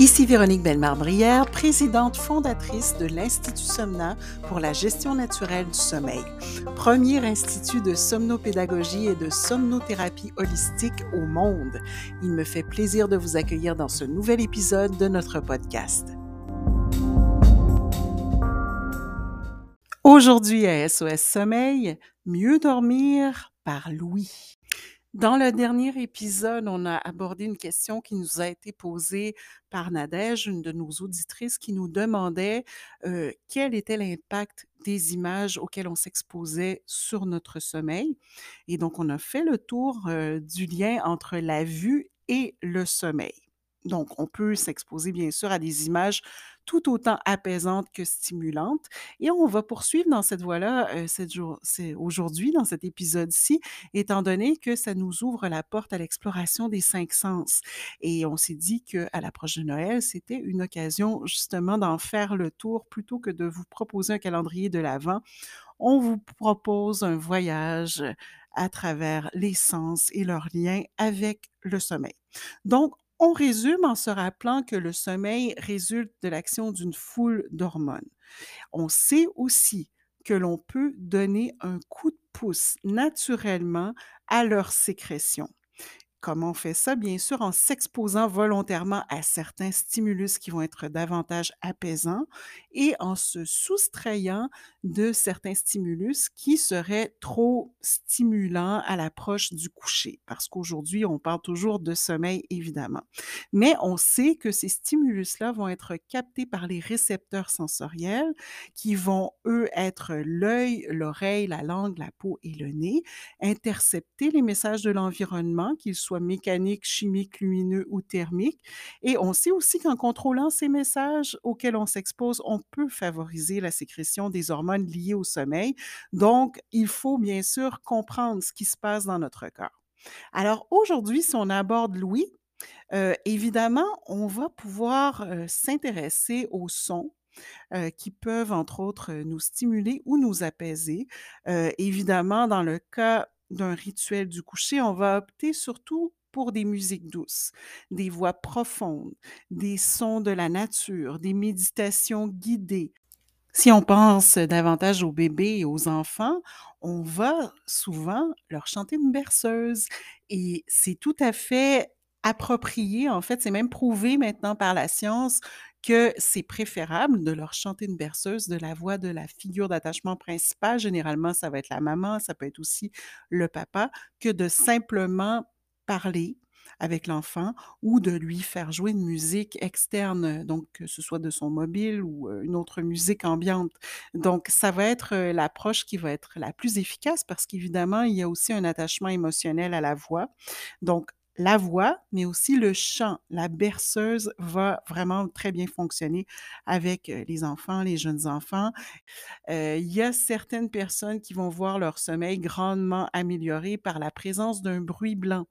Ici Véronique Bellemare-Brière, présidente fondatrice de l'Institut Somna pour la gestion naturelle du sommeil, premier institut de somnopédagogie et de somnothérapie holistique au monde. Il me fait plaisir de vous accueillir dans ce nouvel épisode de notre podcast. Aujourd'hui à SOS Sommeil, mieux dormir par Louis. Dans le dernier épisode, on a abordé une question qui nous a été posée par Nadège, une de nos auditrices, qui nous demandait quel était l'impact des images auxquelles on s'exposait sur notre sommeil. Et donc, on a fait le tour du lien entre la vue et le sommeil. Donc, on peut s'exposer bien sûr à des images tout autant apaisantes que stimulantes. Et on va poursuivre dans cette voie-là euh, aujourd'hui, dans cet épisode-ci, étant donné que ça nous ouvre la porte à l'exploration des cinq sens. Et on s'est dit qu'à l'approche de Noël, c'était une occasion justement d'en faire le tour plutôt que de vous proposer un calendrier de l'Avent. On vous propose un voyage à travers les sens et leurs liens avec le sommeil. Donc, on résume en se rappelant que le sommeil résulte de l'action d'une foule d'hormones. On sait aussi que l'on peut donner un coup de pouce naturellement à leur sécrétion. Comment on fait ça? Bien sûr, en s'exposant volontairement à certains stimulus qui vont être davantage apaisants et en se soustrayant de certains stimulus qui seraient trop stimulants à l'approche du coucher. Parce qu'aujourd'hui, on parle toujours de sommeil, évidemment. Mais on sait que ces stimulus-là vont être captés par les récepteurs sensoriels qui vont, eux, être l'œil, l'oreille, la langue, la peau et le nez, intercepter les messages de l'environnement, qu'ils soient mécanique, chimique, lumineux ou thermique. Et on sait aussi qu'en contrôlant ces messages auxquels on s'expose, on peut favoriser la sécrétion des hormones liées au sommeil. Donc, il faut bien sûr comprendre ce qui se passe dans notre corps. Alors aujourd'hui, si on aborde l'ouïe, euh, évidemment, on va pouvoir euh, s'intéresser aux sons, euh, qui peuvent, entre autres, nous stimuler ou nous apaiser. évidemment, dans le cas d'un rituel du coucher, on va opter surtout pour des musiques douces, des voix profondes, des sons de la nature, des méditations guidées. Si on pense davantage aux bébés et aux enfants, on va souvent leur chanter une berceuse et c'est tout à fait approprié, en fait, c'est même prouvé maintenant par la science que c'est préférable de leur chanter une berceuse de la voix de la figure d'attachement principale. Généralement, ça va être la maman, ça peut être aussi le papa, que de simplement parler avec l'enfant ou de lui faire jouer une musique externe, donc que ce soit de son mobile ou une autre musique ambiante. Donc, ça va être l'approche qui va être la plus efficace parce qu'évidemment, il y a aussi un attachement émotionnel à la voix. Donc, la voix, mais aussi le chant. La berceuse va vraiment très bien fonctionner avec les enfants, les jeunes enfants. il y a certaines personnes qui vont voir leur sommeil grandement amélioré par la présence d'un bruit blanc.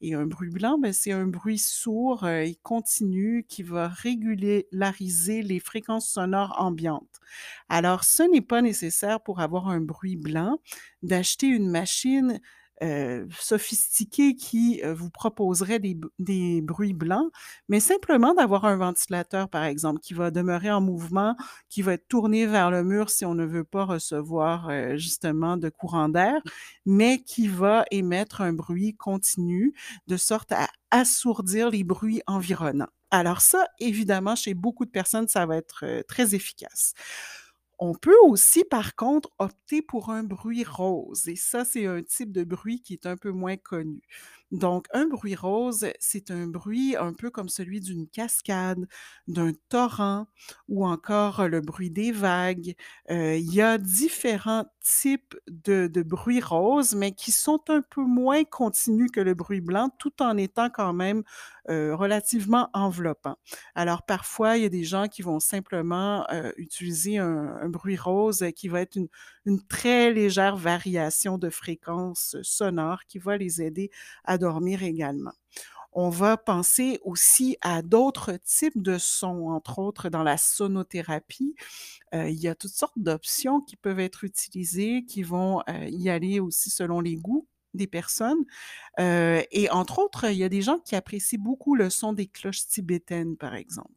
Et un bruit blanc, ben, c'est un bruit sourd et continu qui va régulariser les fréquences sonores ambiantes. Alors, ce n'est pas nécessaire pour avoir un bruit blanc d'acheter une machine euh, sophistiqué qui euh, vous proposerait des, bruits blancs, mais simplement d'avoir un ventilateur, par exemple, qui va demeurer en mouvement, qui va être tourné vers le mur si on ne veut pas recevoir euh, justement de courant d'air, mais qui va émettre un bruit continu de sorte à assourdir les bruits environnants. Alors ça, évidemment, chez beaucoup de personnes, ça va être très efficace. On peut aussi, par contre, opter pour un bruit rose et ça, c'est un type de bruit qui est un peu moins connu. Donc, un bruit rose, c'est un bruit un peu comme celui d'une cascade, d'un torrent ou encore le bruit des vagues. Il y a différents types de, bruits roses, mais qui sont un peu moins continus que le bruit blanc, tout en étant quand même relativement enveloppants. Alors, parfois, il y a des gens qui vont simplement utiliser un, bruit rose qui va être une très légère variation de fréquence sonore qui va les aider à dormir également. On va penser aussi à d'autres types de sons, entre autres dans la sonothérapie. Euh, il y a toutes sortes d'options qui peuvent être utilisées, qui vont euh, y aller aussi selon les goûts des personnes. Et entre autres, il y a des gens qui apprécient beaucoup le son des cloches tibétaines, par exemple.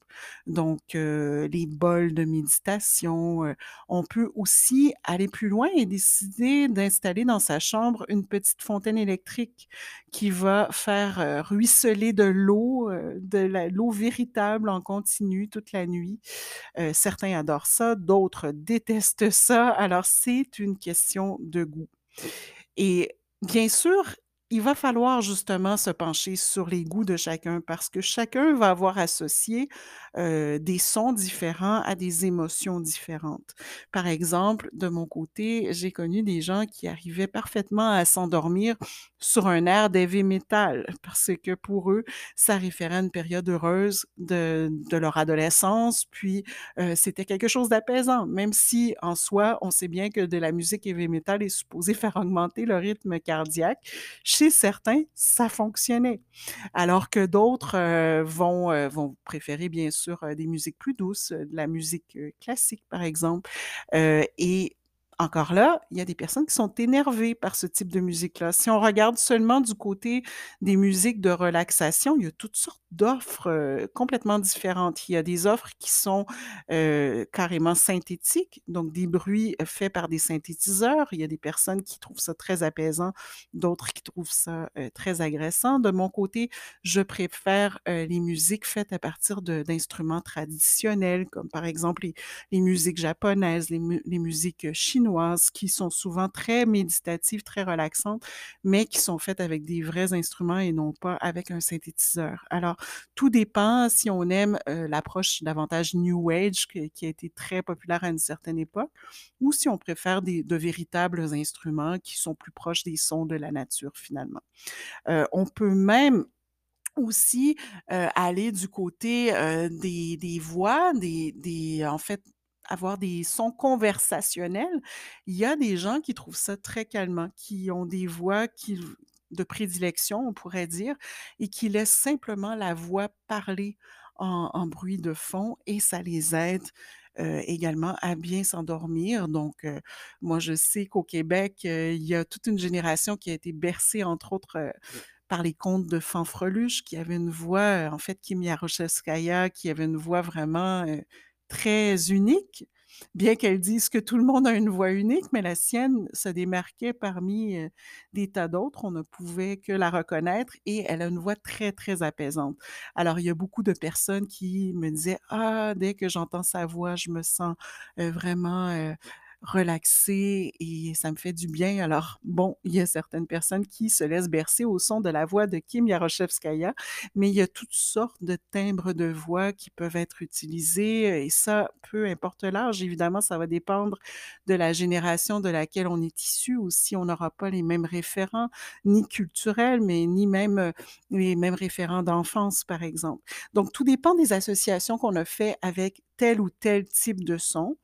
Donc, les bols de méditation. On peut aussi aller plus loin et décider d'installer dans sa chambre une petite fontaine électrique qui va faire ruisseler de l'eau, de l'eau véritable en continu toute la nuit. certains adorent ça, d'autres détestent ça. Alors, c'est une question de goût. Et bien sûr, il va falloir justement se pencher sur les goûts de chacun parce que chacun va avoir associé des sons différents à des émotions différentes. Par exemple, de mon côté, j'ai connu des gens qui arrivaient parfaitement à s'endormir sur un air d'heavy metal parce que pour eux, ça référait à une période heureuse de, de leur adolescence, puis c'était quelque chose d'apaisant, même si en soi, on sait bien que de la musique heavy metal est supposée faire augmenter le rythme cardiaque certains, ça fonctionnait. Alors que d'autres euh, vont, euh, vont préférer bien sûr euh, des musiques plus douces, de la musique classique par exemple. et encore là, il y a des personnes qui sont énervées par ce type de musique-là. Si on regarde seulement du côté des musiques de relaxation, il y a toutes sortes d'offres euh, complètement différentes. Il y a des offres qui sont euh, carrément synthétiques, donc des bruits faits par des synthétiseurs. Il y a des personnes qui trouvent ça très apaisant, d'autres qui trouvent ça euh, très agressant. De mon côté, je préfère les musiques faites à partir d'instruments traditionnels, comme par exemple les, musiques japonaises, les, les musiques chinoises qui sont souvent très méditatives, très relaxantes, mais qui sont faites avec des vrais instruments et non pas avec un synthétiseur. Alors, tout dépend si on aime euh, l'approche davantage New Age qui, a été très populaire à une certaine époque, ou si on préfère des, de véritables instruments qui sont plus proches des sons de la nature finalement. Euh, on peut même aussi euh, aller du côté des, voix, des, des, en fait, avoir des sons conversationnels, il y a des gens qui trouvent ça très calmant, qui ont des voix qui, de prédilection, on pourrait dire, et qui laissent simplement la voix parler en, bruit de fond et ça les aide euh, également à bien s'endormir. Donc, euh, moi, je sais qu'au Québec, euh, il y a toute une génération qui a été bercée, entre autres, par les contes de Fanfreluche, qui avait une voix, en fait, Kim Yaroshevskaya, qui avait une voix vraiment très unique, bien qu'elle dise que tout le monde a une voix unique, mais la sienne se démarquait parmi euh, des tas d'autres. On ne pouvait que la reconnaître et elle a une voix très, très apaisante. Alors, il y a beaucoup de personnes qui me disaient, ah, dès que j'entends sa voix, je me sens euh, vraiment... Euh, relaxée et ça me fait du bien. Alors, bon, il y a certaines personnes qui se laissent bercer au son de la voix de Kim Yaroshevskaya, mais il y a toutes sortes de timbres de voix qui peuvent être utilisés et ça, peu importe l'âge, évidemment, ça va dépendre de la génération de laquelle on est issu aussi. On n'aura pas les mêmes référents, ni culturels, mais ni même euh, les mêmes référents d'enfance, par exemple. Donc, tout dépend des associations qu'on a fait avec tel ou tel type de son.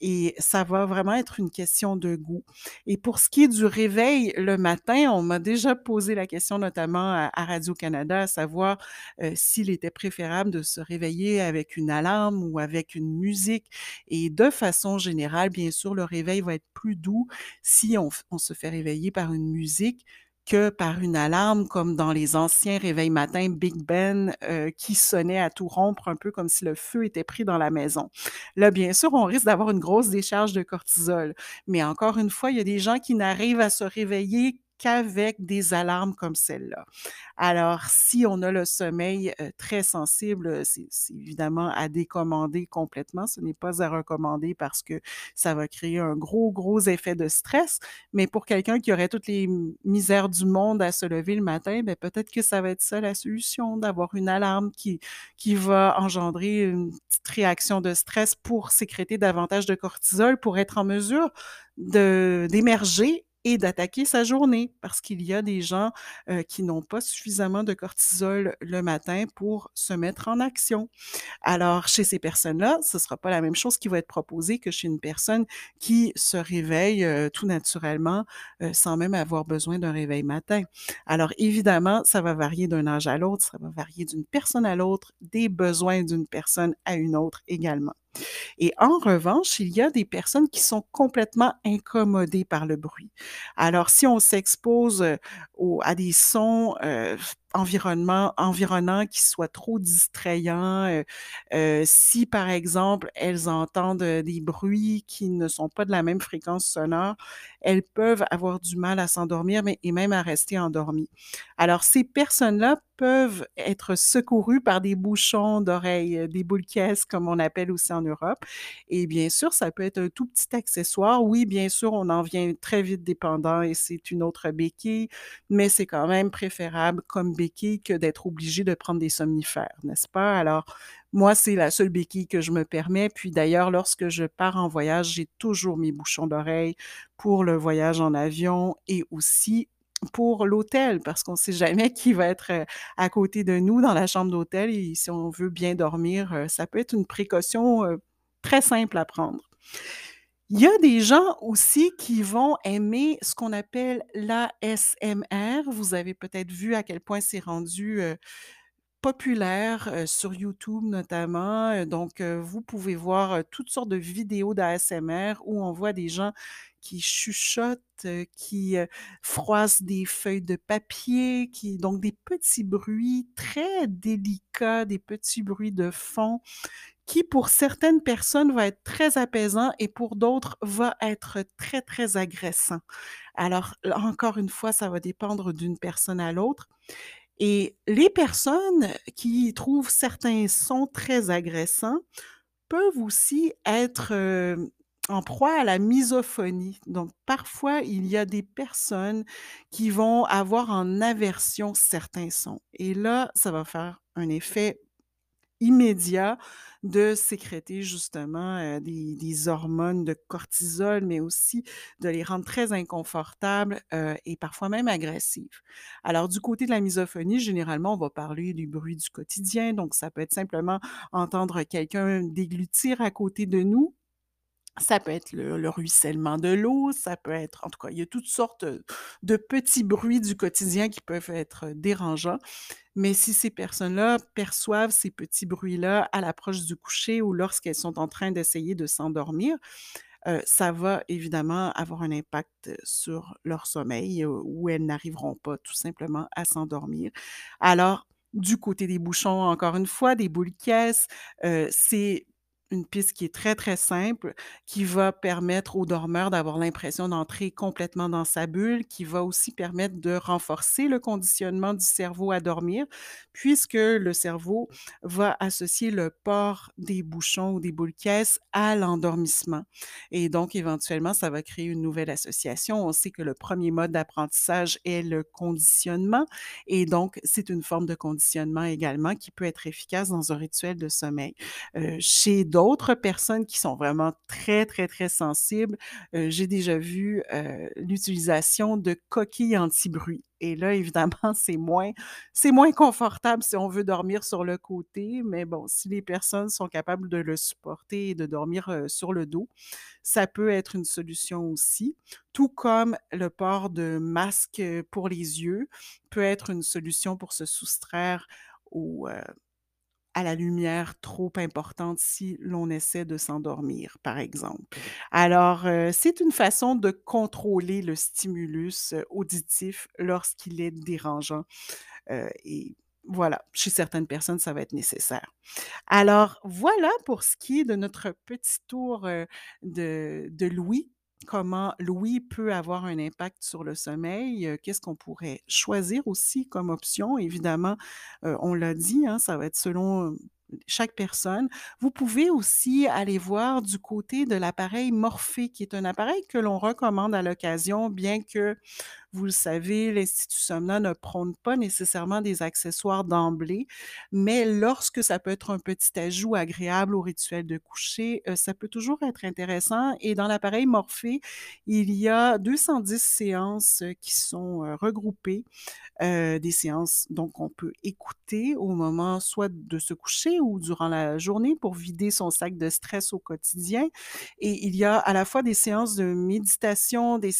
Et ça va vraiment être une question de goût. Et pour ce qui est du réveil le matin, on m'a déjà posé la question, notamment à, Radio-Canada, à savoir euh, s'il était préférable de se réveiller avec une alarme ou avec une musique. Et de façon générale, bien sûr, le réveil va être plus doux si on, on se fait réveiller par une musique que par une alarme comme dans les anciens réveils matins Big Ben euh, qui sonnait à tout rompre, un peu comme si le feu était pris dans la maison. Là, bien sûr, on risque d'avoir une grosse décharge de cortisol. Mais encore une fois, il y a des gens qui n'arrivent à se réveiller qu'avec des alarmes comme celle-là. Alors, si on a le sommeil euh, très sensible, c'est évidemment à décommander complètement. Ce n'est pas à recommander parce que ça va créer un gros, gros effet de stress. Mais pour quelqu'un qui aurait toutes les misères du monde à se lever le matin, ben peut-être que ça va être ça la solution, d'avoir une alarme qui, qui va engendrer une petite réaction de stress pour sécréter davantage de cortisol pour être en mesure d'émerger et d'attaquer sa journée parce qu'il y a des gens qui n'ont pas suffisamment de cortisol le matin pour se mettre en action. Alors, chez ces personnes-là, ce ne sera pas la même chose qui va être proposée que chez une personne qui se réveille tout naturellement sans même avoir besoin d'un réveil matin. Alors, évidemment, ça va varier d'un âge à l'autre, ça va varier d'une personne à l'autre, des besoins d'une personne à une autre également. Et en revanche, il y a des personnes qui sont complètement incommodées par le bruit. Alors si on s'expose, au à des sons, heu, environnement environnants qui soient trop heu, si par exemple, elles entendent, des bruits qui ne sont pas de la même fréquence sonore, elles peuvent avoir du mal à s'endormir, mais et même à rester endormies. Alors ces personnes-là peuvent être secourues par des bouchons d'oreilles, des boules comme on appelle aussi en Europe et bien sûr, ça peut être un tout petit accessoire. Oui, bien sûr, on en vient très vite dépendant et c'est une autre béquille, mais c'est quand même préférable comme béquille que d'être obligé de prendre des somnifères, n'est-ce pas? Alors moi, c'est la seule béquille que je me permets. Puis d'ailleurs, lorsque je pars en voyage, j'ai toujours mes bouchons d'oreilles pour le voyage en avion et aussi pour l'hôtel parce qu'on sait jamais qui va être, heu, à côté de nous dans la chambre d'hôtel et si on veut bien dormir, heu, ça peut être une précaution, heu, très simple à prendre. Il y a des gens aussi qui vont aimer ce qu'on appelle l'ASMR. Vous avez peut-être vu à quel point c'est rendu, heu, populaire, heu, sur YouTube notamment, heu, donc vous pouvez voir, toutes sortes de vidéos d'ASMR où on voit des gens qui chuchotent, heu, qui, heu, froissent des feuilles de papier, qui donc des petits bruits très délicats, des petits bruits de fond qui, pour certaines personnes, va être très apaisant et pour d'autres, va être très, très agressant. Alors encore une fois, ça va dépendre d'une personne à l'autre et les personnes qui trouvent certains sons très agressants peuvent aussi être, hem, en proie à la misophonie. Donc parfois, il y a des personnes qui vont avoir en aversion certains sons et là, ça va faire un effet immédiat de sécréter justement, heu, des hormones de cortisol, mais aussi de les rendre très inconfortables, heu et parfois même agressives. Alors du côté de la misophonie, généralement, on va parler du bruit du quotidien, donc ça peut être simplement entendre quelqu'un déglutir à côté de nous. Ça peut être le le ruissellement de l'eau, ça peut être en tout cas, il y a toutes sortes, de petits bruits du quotidien qui peuvent être dérangeants. Mais si ces personnes-là perçoivent ces petits bruits-là à l'approche du coucher ou lorsqu'elles sont en train d'essayer de s'endormir, ça va évidemment avoir un impact sur leur sommeil, où elles n'arriveront pas tout simplement à s'endormir. Alors, du côté des bouchons, encore une fois, des boules heu, c'est une piste qui est très, très simple, qui va permettre au dormeur d'avoir l'impression d'entrer complètement dans sa bulle, qui va aussi permettre de renforcer le conditionnement du cerveau à dormir, puisque le cerveau va associer le port des bouchons ou des boules caisses à l'endormissement et donc éventuellement, ça va créer une nouvelle association. On sait que le 1er mode d'apprentissage est le conditionnement et donc c'est une forme de conditionnement également qui peut être efficace dans un rituel de sommeil. Heu, chez d'autres personnes qui sont vraiment très, très, très sensibles, heu, j'ai déjà vu, heu, l'utilisation de coquilles anti-bruit. Et là, évidemment, c'est moins moins confortable si on veut dormir sur le côté, mais bon, si les personnes sont capables de le supporter et de dormir, heu, sur le dos, ça peut être une solution aussi. Tout comme le port de masques, heu, pour les yeux peut être une solution pour se soustraire au, heu, à la lumière trop importante si l'on essaie de s'endormir, par exemple. Alors, heu, c'est une façon de contrôler le stimulus, heu, auditif lorsqu'il est dérangeant, heu et voilà, chez certaines personnes, ça va être nécessaire. Alors voilà pour ce qui est de notre petit tour, de de l'ouïe. Comment l'ouïe peut avoir un impact sur le sommeil, qu'est-ce qu'on pourrait choisir aussi comme option? Évidemment, on l'a dit, hein, ça va être selon, hem, chaque personne. Vous pouvez aussi aller voir du côté de l'appareil Morphée, qui est un appareil que l'on recommande à l'occasion, bien que, vous le savez, l'Institut Somnant ne prône pas nécessairement des accessoires d'emblée, mais lorsque ça peut être un petit ajout agréable au rituel de coucher, heu, ça peut toujours être intéressant. Et dans l'appareil Morphée, il y a 210 séances, heu, qui sont, heu, regroupées, des séances donc qu'on peut écouter au moment soit de se coucher ou durant la journée pour vider son sac de stress au quotidien. Et il y a à la fois des séances de méditation, des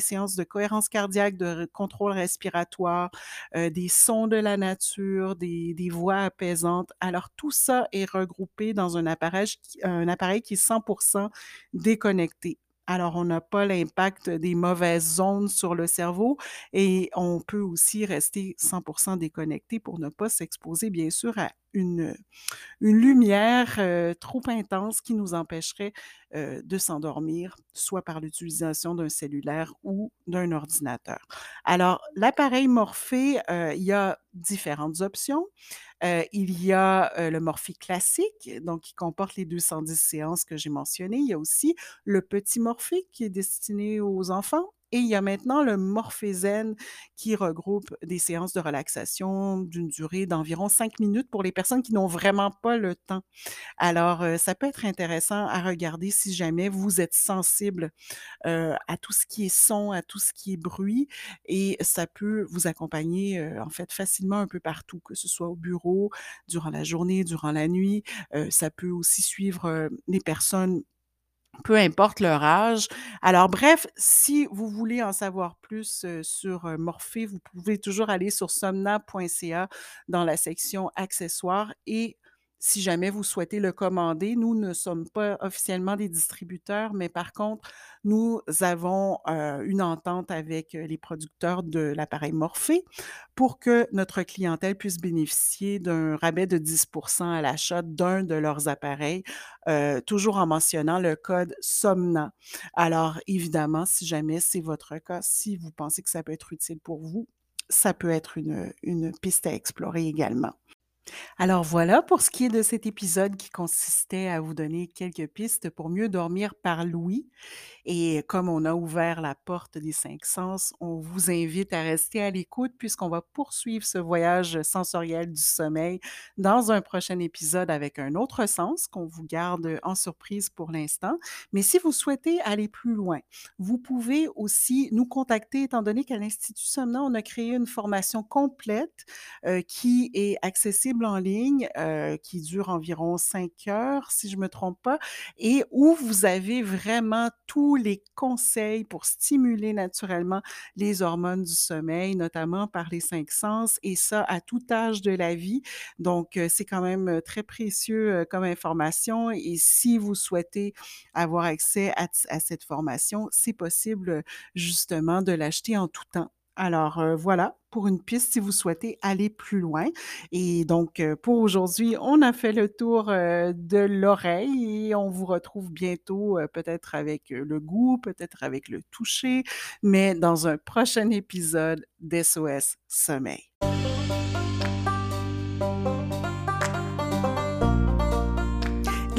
séances de cohérence cardiaque de contrôle respiratoire, euh, des sons de la nature, des, des, voix apaisantes. Alors, tout ça est regroupé dans un appareil, un appareil qui est 100% déconnecté. Alors, on n'a pas l'impact des mauvaises ondes sur le cerveau et on peut aussi rester 100% déconnecté pour ne pas s'exposer, bien sûr, à une, lumière euh, trop intense qui nous empêcherait euh, de s'endormir, soit par l'utilisation d'un cellulaire ou d'un ordinateur. Alors, l'appareil Morphée, euh, il y a différentes options. Il y a le Morphée classique, donc qui comporte les 210 séances que j'ai mentionnées. Il y a aussi le petit Morphée qui est destiné aux enfants. Et il y a maintenant le Morphézen qui regroupe des séances de relaxation d'une durée d'environ cinq minutes pour les personnes qui n'ont vraiment pas le temps. Alors, euh, ça peut être intéressant à regarder si jamais vous êtes sensible euh, à tout ce qui est son, à tout ce qui est bruit, et ça peut vous accompagner euh, en fait facilement un peu partout, que ce soit au bureau, durant la journée, durant la nuit. ça peut aussi suivre les personnes peu importe leur âge. Alors bref, si vous voulez en savoir plus sur Morphée, vous pouvez toujours aller sur somna.ca dans la section accessoires et si jamais vous souhaitez le commander, nous ne sommes pas officiellement des distributeurs, mais par contre, nous avons euh, une entente avec les producteurs de l'appareil Morphée pour que notre clientèle puisse bénéficier d'un rabais de 10% à l'achat d'un de leurs appareils, euh, toujours en mentionnant le code SOMNA. Alors, évidemment, si jamais c'est votre cas, si vous pensez que ça peut être utile pour vous, ça peut être une piste à explorer également. Alors voilà pour ce qui est de cet épisode qui consistait à vous donner quelques pistes pour mieux dormir par l'ouïe. Et comme on a ouvert la porte des cinq sens, on vous invite à rester à l'écoute puisqu'on va poursuivre ce voyage sensoriel du sommeil dans un prochain épisode avec un autre sens qu'on vous garde en surprise pour l'instant. Mais si vous souhaitez aller plus loin, vous pouvez aussi nous contacter étant donné qu'à l'Institut Somna, on a créé une formation complète euh, qui est accessible en ligne, euh, qui dure environ cinq heures, si je ne me trompe pas, et où vous avez vraiment tout les conseils pour stimuler naturellement les hormones du sommeil, notamment par les cinq sens, et ça à tout âge de la vie. Donc, euh, c'est quand même très précieux euh, comme information. Et si vous souhaitez avoir accès à, cette formation, c'est possible justement de l'acheter en tout temps. Alors voilà pour une piste si vous souhaitez aller plus loin. Et donc euh, pour aujourd'hui, on a fait le tour euh, de l'oreille et on vous retrouve bientôt peut-être avec le goût, peut-être avec le toucher, mais dans un prochain épisode d'SOS Sommeil.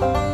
thank you